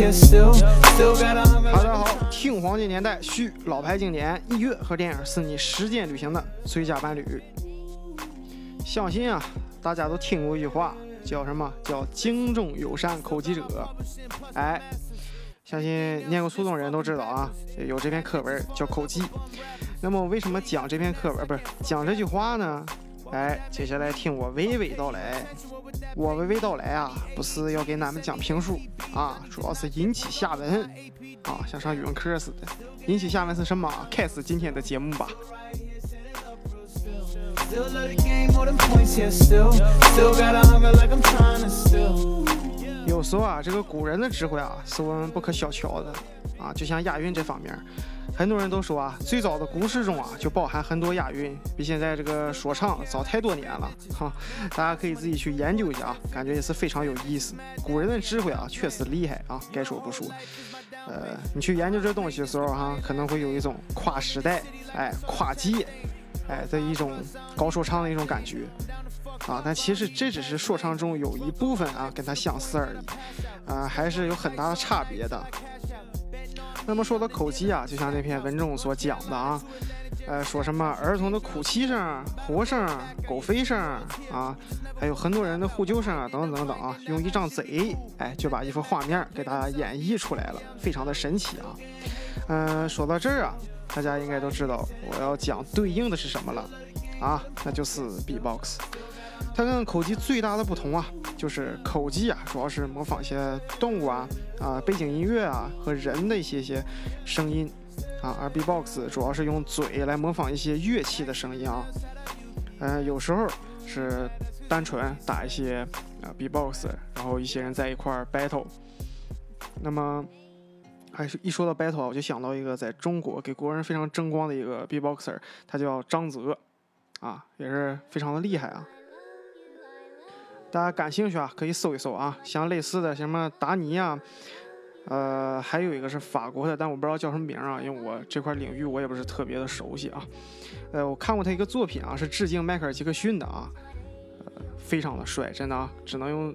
大家好，听黄金年代，续老牌经典，音乐和电影是你时间旅行的最佳伴侣。相信啊，大家都听过一句话，叫什么？叫敬重友善口技者。哎，相信念过初中人都知道啊，有这篇课文叫口技。那么为什么讲这篇课文，不是讲这句话呢？哎，接下来听我娓娓道来。我娓娓道来啊，不是要给咱们讲评书啊，主要是引起下文啊，像上语文课似的。引起下文是什么？开始今天的节目吧。有时候啊，这个古人的智慧啊，是我们不可小瞧的啊，就像押韵这方面。很多人都说啊，最早的古诗中啊就包含很多押韵，比现在这个说唱早太多年了哈。大家可以自己去研究一下啊，感觉也是非常有意思。古人的智慧啊，确实厉害啊，该说不说。呃，你去研究这东西的时候哈，可能会有一种跨时代、哎跨界、哎的一种搞说唱的一种感觉啊。但其实这只是说唱中有一部分啊跟它相似而已，啊还是有很大的差别的。那么说到口技啊，就像那篇文中所讲的啊，呃，说什么儿童的哭泣声、活声、狗吠声啊，还有很多人的呼救声啊，等等等等啊，用一张嘴，哎，就把一幅画面给大家演绎出来了，非常的神奇啊。嗯，说到这儿啊，大家应该都知道我要讲对应的是什么了啊，那就是 B-box。它跟口技最大的不同啊，就是口技啊，主要是模仿一些动物啊、啊背景音乐啊和人的一些些声音啊，而 B-box 主要是用嘴来模仿一些乐器的声音啊。嗯，有时候是单纯打一些啊 B-box，然后一些人在一块儿 battle。那么，还是一说到 battle，我就想到一个在中国给国人非常争光的一个 B-boxer，他叫张泽，啊，也是非常的厉害啊。大家感兴趣啊，可以搜一搜啊，像类似的什么达尼啊，呃，还有一个是法国的，但我不知道叫什么名啊，因为我这块领域我也不是特别的熟悉啊。呃，我看过他一个作品啊，是致敬迈克尔·杰克逊的啊，呃，非常的帅，真的啊，只能用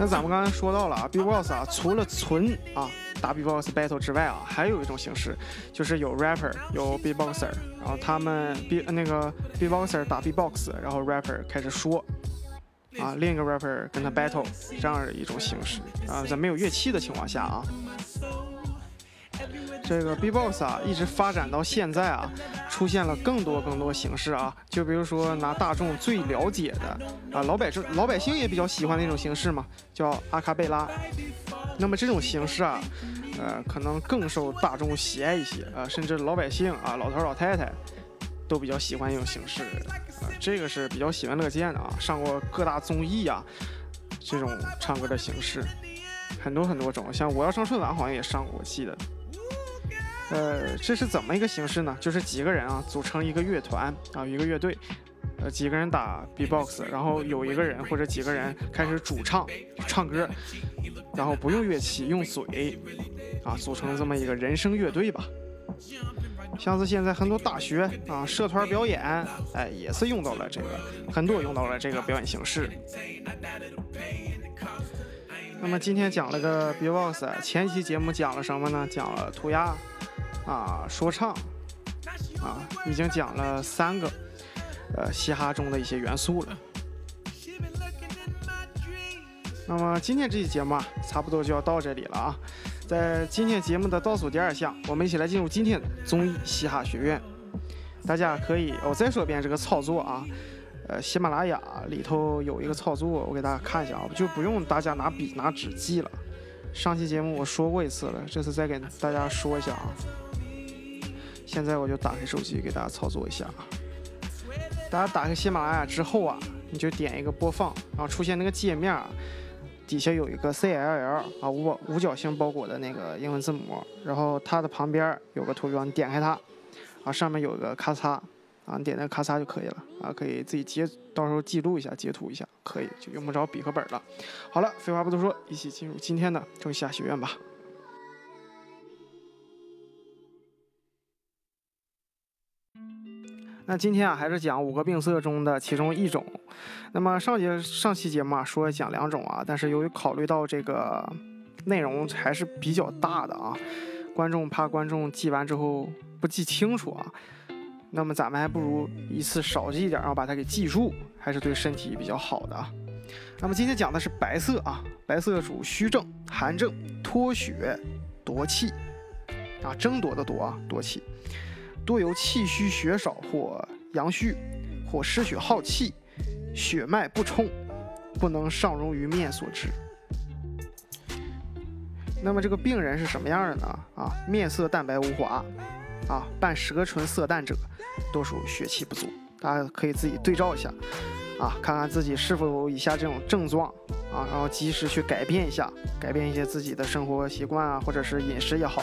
那咱们刚才说到了啊，B-box 啊，除了纯啊。打 B-box battle 之外啊，还有一种形式，就是有 rapper 有 B-boxer，然后他们 B 那个 B-boxer 打 B-box，然后 rapper 开始说，啊，另一个 rapper 跟他 battle 这样的一种形式啊，在没有乐器的情况下啊，这个 B-box 啊一直发展到现在啊，出现了更多更多形式啊，就比如说拿大众最了解的啊，老百姓老百姓也比较喜欢那种形式嘛，叫阿卡贝拉。那么这种形式啊，呃，可能更受大众喜爱一些啊，甚至老百姓啊、老头老太太都比较喜欢这种形式啊，这个是比较喜闻乐见的啊。上过各大综艺啊，这种唱歌的形式很多很多种，像我要上春晚好像也上过，我记得。呃，这是怎么一个形式呢？就是几个人啊组成一个乐团啊，一个乐队，呃，几个人打 B-box，然后有一个人或者几个人开始主唱唱歌。然后不用乐器，用嘴啊，组成这么一个人声乐队吧。像是现在很多大学啊，社团表演，哎，也是用到了这个，很多用到了这个表演形式。那么今天讲了个 B-box，前期节目讲了什么呢？讲了涂鸦啊，说唱啊，已经讲了三个呃嘻哈中的一些元素了。那么今天这期节目啊，差不多就要到这里了啊。在今天节目的倒数第二项，我们一起来进入今天的综艺嘻哈学院。大家可以，我再说一遍这个操作啊。呃，喜马拉雅里头有一个操作，我给大家看一下啊，就不用大家拿笔拿纸记了。上期节目我说过一次了，这次再给大家说一下啊。现在我就打开手机给大家操作一下啊。大家打开喜马拉雅之后啊，你就点一个播放，然后出现那个界面啊。底下有一个 C L L 啊五五角星包裹的那个英文字母，然后它的旁边有个图标，你点开它，啊上面有个咔嚓，啊你点那个咔嚓就可以了，啊可以自己截，到时候记录一下，截图一下，可以就用不着笔和本了。好了，废话不多说，一起进入今天的仲夏学院吧。那今天啊，还是讲五个病色中的其中一种。那么上节上期节目啊，说讲两种啊，但是由于考虑到这个内容还是比较大的啊，观众怕观众记完之后不记清楚啊，那么咱们还不如一次少记一点，然后把它给记住，还是对身体比较好的啊。那么今天讲的是白色啊，白色主虚症、寒症、脱血、夺气啊，争夺的夺啊，夺气。多由气虚血少或阳虚，或失血耗气，血脉不充，不能上溶于面所致。那么这个病人是什么样的呢？啊，面色淡白无华，啊，伴舌唇色淡者，多属血气不足。大家可以自己对照一下，啊，看看自己是否有以下这种症状，啊，然后及时去改变一下，改变一些自己的生活习惯啊，或者是饮食也好。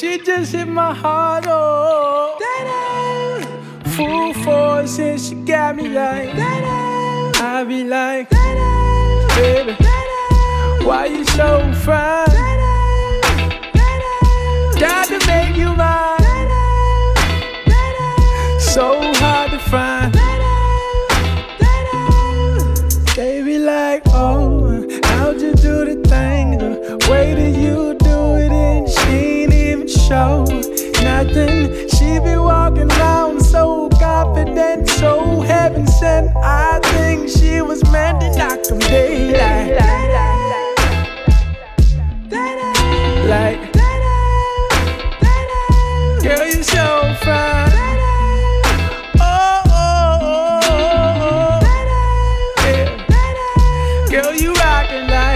just hit my heart, oh. Full force, and she got me like. I be like, baby, why you so fine? acting life.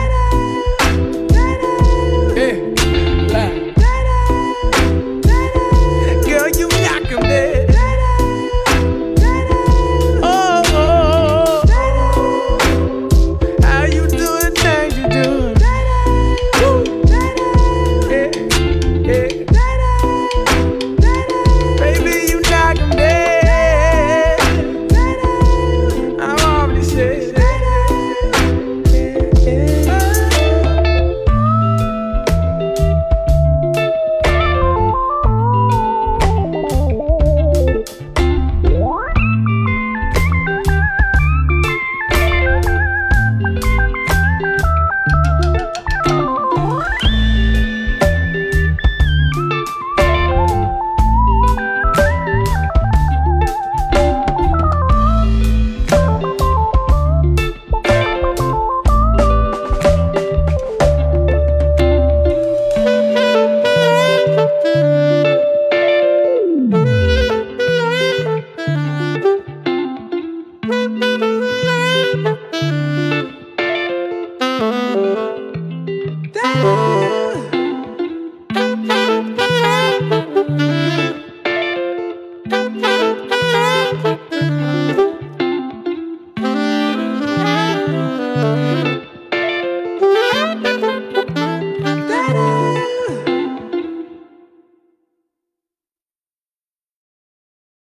Tchau!